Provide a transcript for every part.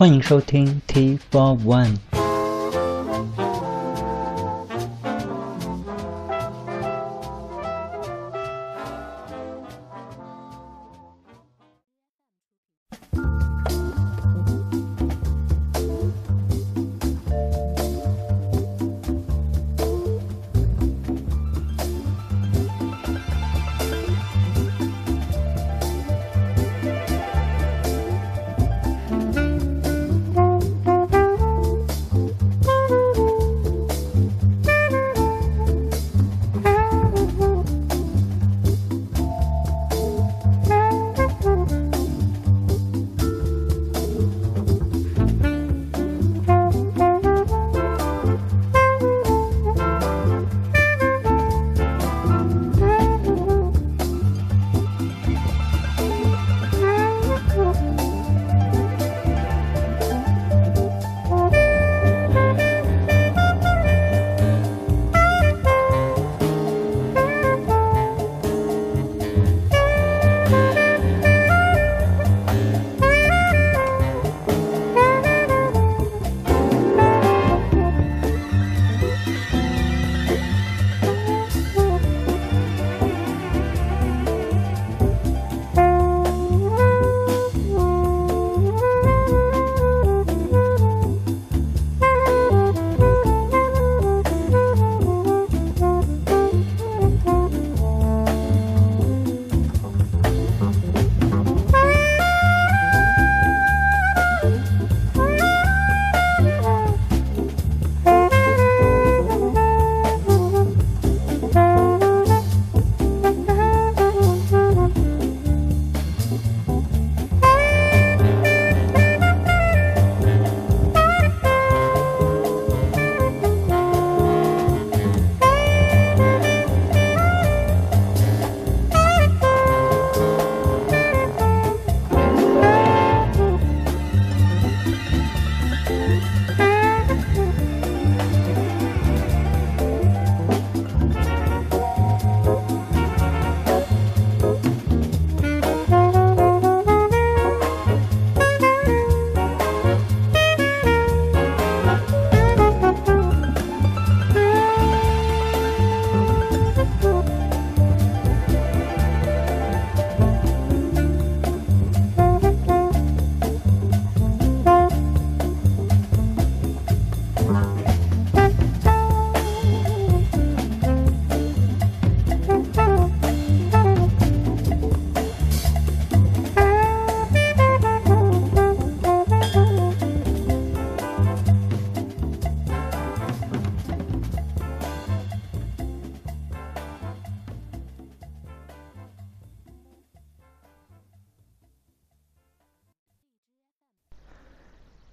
欢迎收听 T Four One。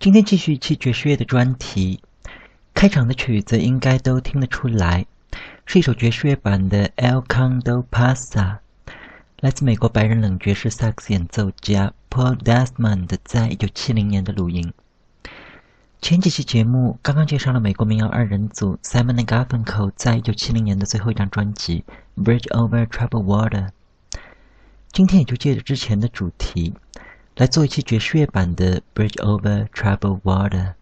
今天继续一期爵士乐的专题，开场的曲子应该都听得出来，是一首爵士乐版的《El Condo Pasa》，来自美国白人冷爵士萨克斯演奏家 Paul Desmond 在一九七零年的录音。前几期节目刚刚介绍了美国民谣二人组 Simon and Garfunkel 在一九七零年的最后一张专辑《Bridge Over Troubled Water》，今天也就借着之前的主题。来做一期爵士乐版的《Bridge Over Troubled Water》。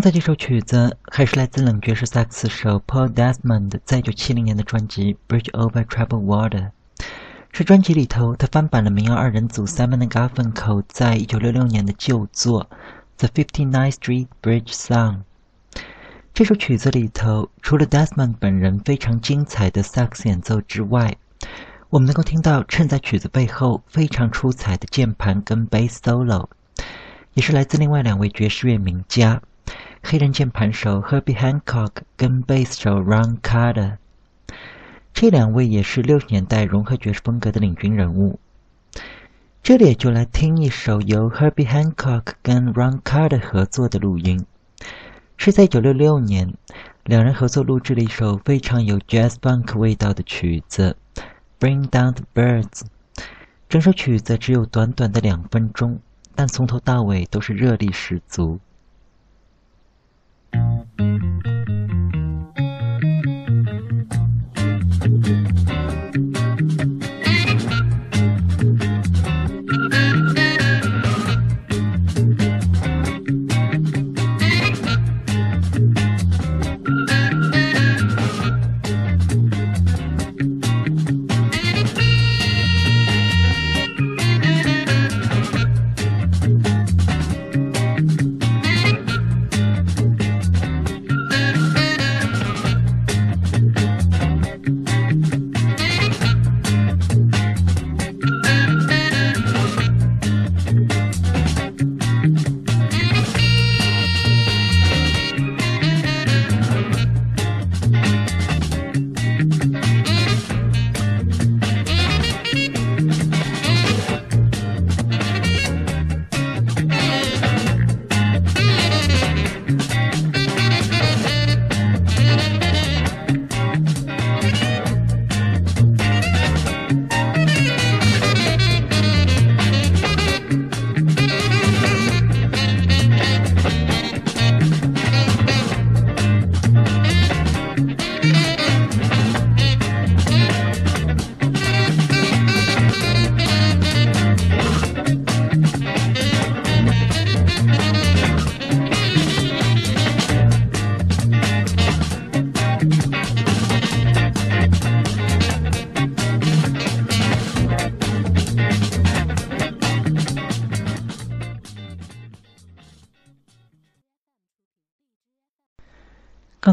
刚才这首曲子还是来自冷爵士萨克斯手 Paul Desmond 在1970年的专辑《Bridge Over Troubled Water》，是专辑里头他翻版了民谣二人组 Simon Garfunkel 在1966年的旧作《The Fifty Ninth Street Bridge Song》。这首曲子里头，除了 Desmond 本人非常精彩的萨克斯演奏之外，我们能够听到衬在曲子背后非常出彩的键盘跟 bass solo，也是来自另外两位爵士乐名家。黑人键盘手 Herbie Hancock 跟贝斯手 Ron Carter，这两位也是六十年代融合爵士风格的领军人物。这里就来听一首由 Herbie Hancock 跟 Ron Carter 合作的录音，是在一九六六年，两人合作录制了一首非常有 Jazz Funk 味道的曲子《Bring Down the Birds》。整首曲子只有短短的两分钟，但从头到尾都是热力十足。Thank you.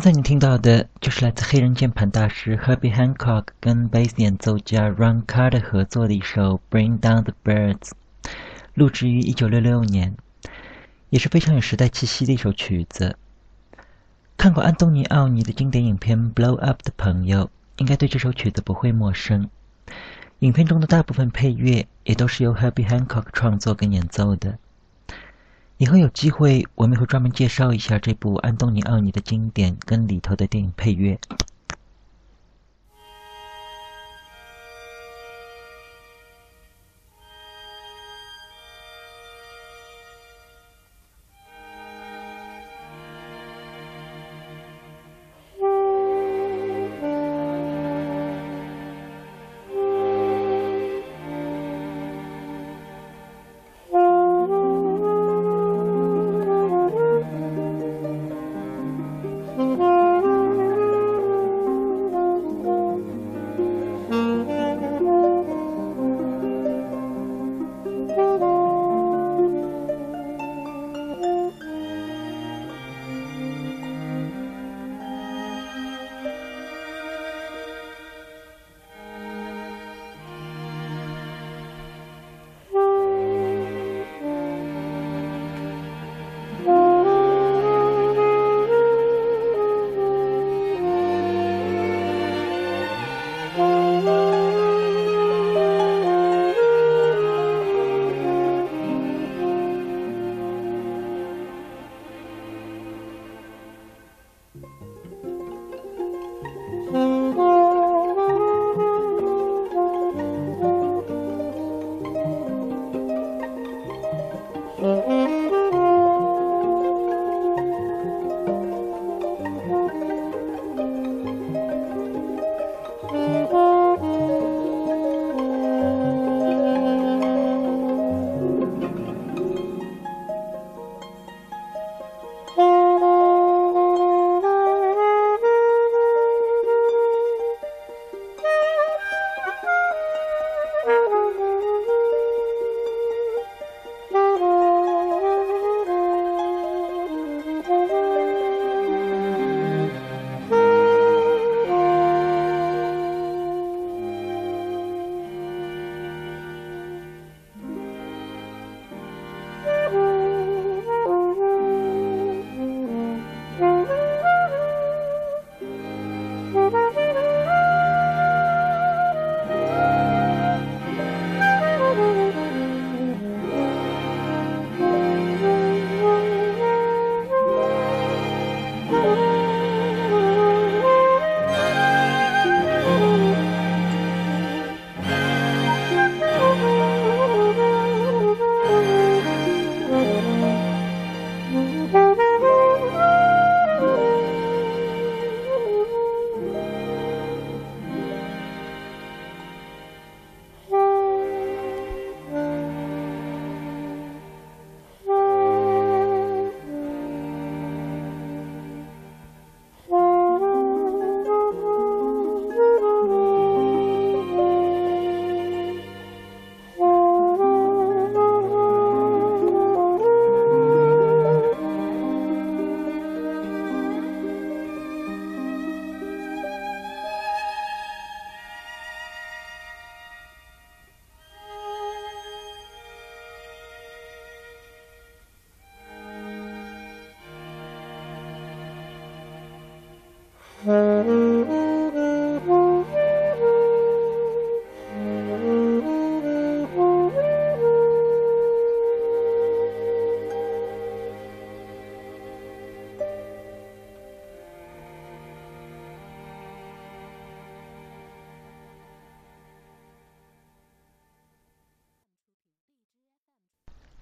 才你听到的就是来自黑人键盘大师 Herbie Hancock 跟贝斯演奏家 Ron Carter 合作的一首《Bring Down the Birds》，录制于1966年，也是非常有时代气息的一首曲子。看过安东尼奥尼的经典影片《Blow Up》的朋友，应该对这首曲子不会陌生。影片中的大部分配乐也都是由 Herbie Hancock 创作跟演奏的。以后有机会，我们会专门介绍一下这部安东尼奥尼的经典跟里头的电影配乐。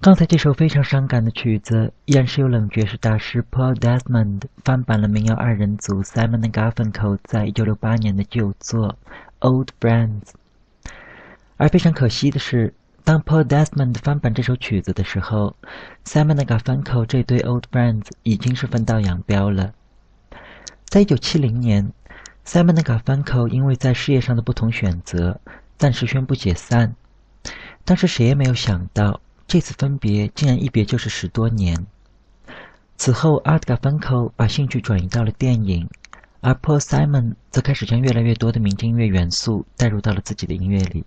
刚才这首非常伤感的曲子，依然是由冷爵士大师 Paul Desmond 翻版了民谣二人组 Simon and Garfunkel 在一九六八年的旧作《Old Friends》。而非常可惜的是，当 Paul Desmond 翻版这首曲子的时候，Simon and Garfunkel 这对 Old Friends 已经是分道扬镳了。在一九七零年，Simon and Garfunkel 因为在事业上的不同选择，暂时宣布解散。当时谁也没有想到。这次分别竟然一别就是十多年。此后，Art Garfunkel 把兴趣转移到了电影，而 Paul Simon 则开始将越来越多的民间音乐元素带入到了自己的音乐里。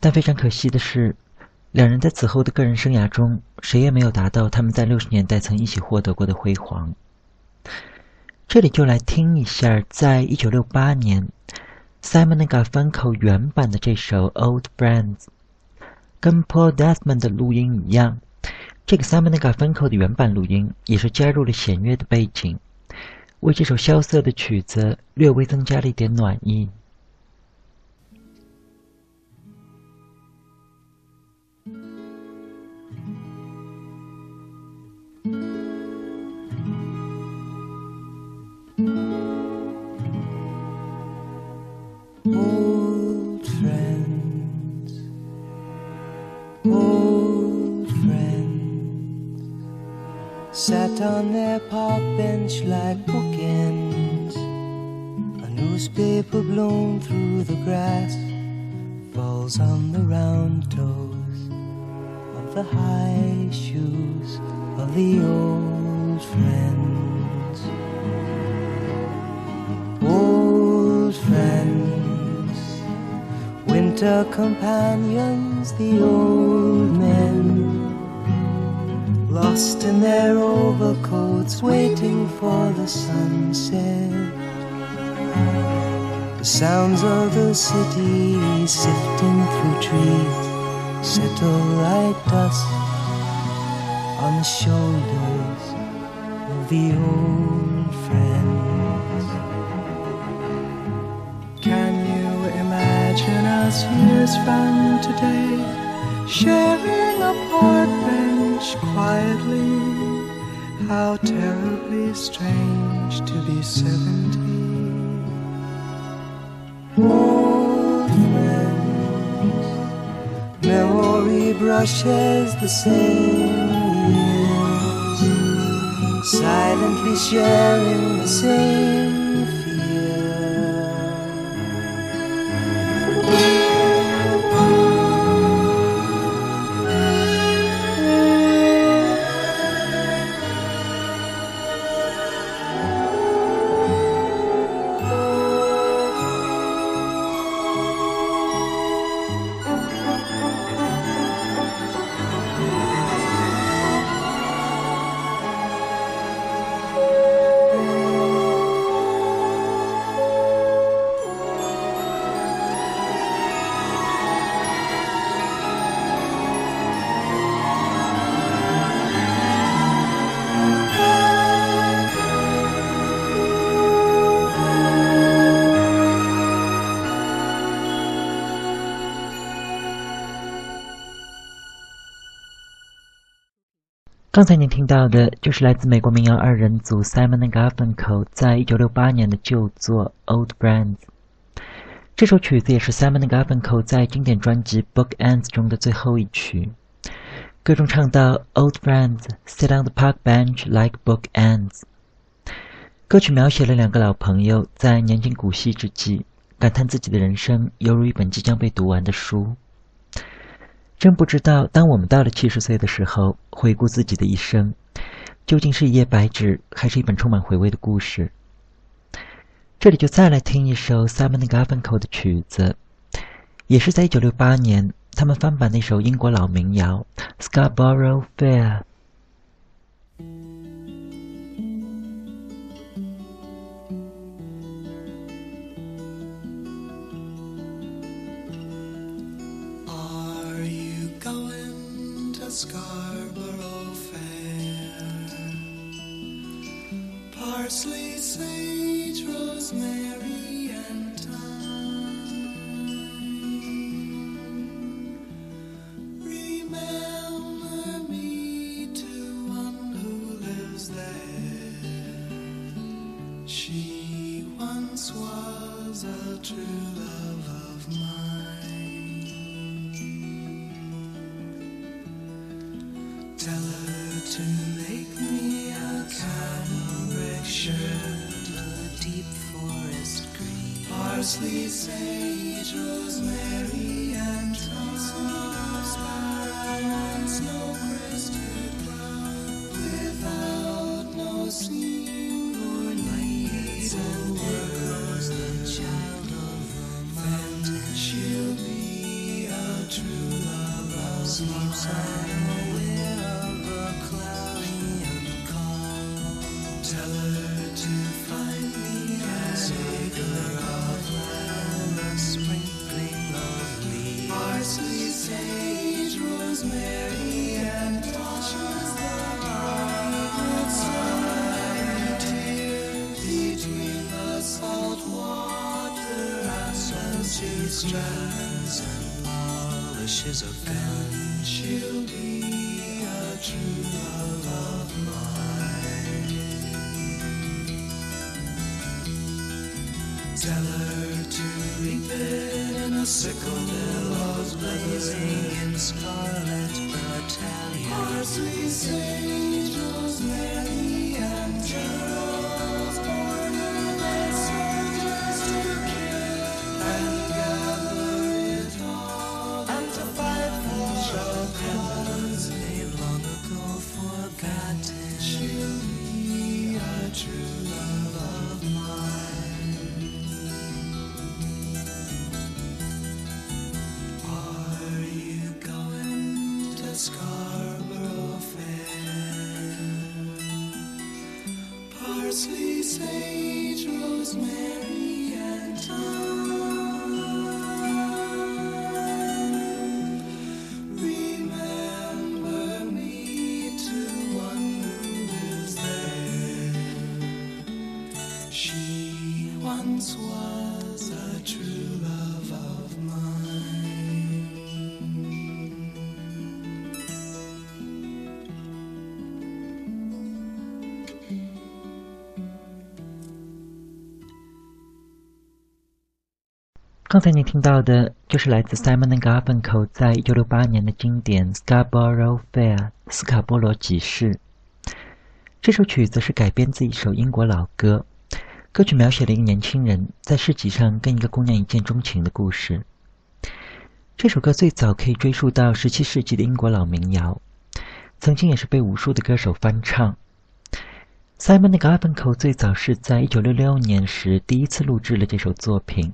但非常可惜的是，两人在此后的个人生涯中，谁也没有达到他们在六十年代曾一起获得过的辉煌。这里就来听一下，在一九六八年，Simon Garfunkel 原版的这首《Old Friends》。跟 Paul Desmond 的录音一样，这个 Simon Garfunkel 的原版录音也是加入了弦乐的背景，为这首萧瑟的曲子略微增加了一点暖意。Sat on their park bench like bookends. A newspaper blown through the grass falls on the round toes of the high shoes of the old friends. Old friends, winter companions the old men, lost in their overcoats, waiting for the sunset. The sounds of the city sifting through trees settle like dust on the shoulders of the old friends. Can you imagine us years from today? sharing a quietly. How terribly strange to be seventy. Old friends, memory brushes the same years, silently sharing the same 刚才您听到的就是来自美国民谣二人组 Simon and Garfunkel 在一九六八年的旧作《Old Friends》。这首曲子也是 Simon and Garfunkel 在经典专辑《Bookends》中的最后一曲。歌中唱到：“Old friends sit on the park bench like bookends。”歌曲描写了两个老朋友在年近古稀之际，感叹自己的人生犹如一本即将被读完的书。真不知道，当我们到了七十岁的时候，回顾自己的一生，究竟是一页白纸，还是一本充满回味的故事？这里就再来听一首 Simon Garfunkel 的曲子，也是在一九六八年，他们翻版那首英国老民谣《Scarborough Fair》。Scarborough Fair. Parsley, sage, rosemary, to make me a cambric shirt, a deep forest green, parsley, sage, rosemary, Tell her to find me as a acre of land, a sprinkling of leaves, parsley, sage, rosemary, and thyme. Between the salt water and sunny strands and polishes of gun, Tell her to reap it in a sickle billows blazing in scarlet battalion. Parsley, sage, rosemary, and geraniums, border that soldiers to kill and gather it all and to fight for a cause they've long ago forgotten. She'll be a true love 刚才您听到的就是来自 Simon Garfunkel 在一九六八年的经典《Scarborough Fair》斯卡波罗集市。这首曲子是改编自一首英国老歌，歌曲描写了一个年轻人在市集上跟一个姑娘一见钟情的故事。这首歌最早可以追溯到十七世纪的英国老民谣，曾经也是被无数的歌手翻唱。Simon Garfunkel 最早是在一九六六年时第一次录制了这首作品。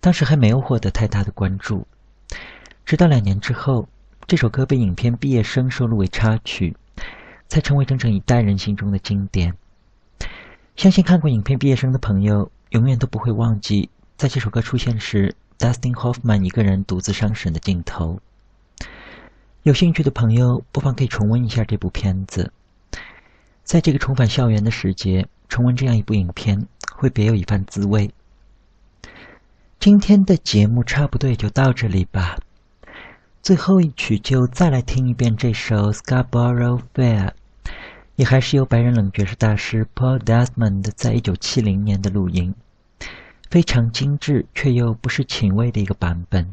当时还没有获得太大的关注，直到两年之后，这首歌被影片《毕业生》收录为插曲，才成为整整一代人心中的经典。相信看过影片《毕业生》的朋友，永远都不会忘记在这首歌出现时，Dustin Hoffman 一个人独自伤神的镜头。有兴趣的朋友，不妨可以重温一下这部片子。在这个重返校园的时节，重温这样一部影片，会别有一番滋味。今天的节目差不多也就到这里吧。最后一曲就再来听一遍这首《Scarborough Fair》，也还是由白人冷爵士大师 Paul Desmond 在一九七零年的录音，非常精致却又不失情味的一个版本。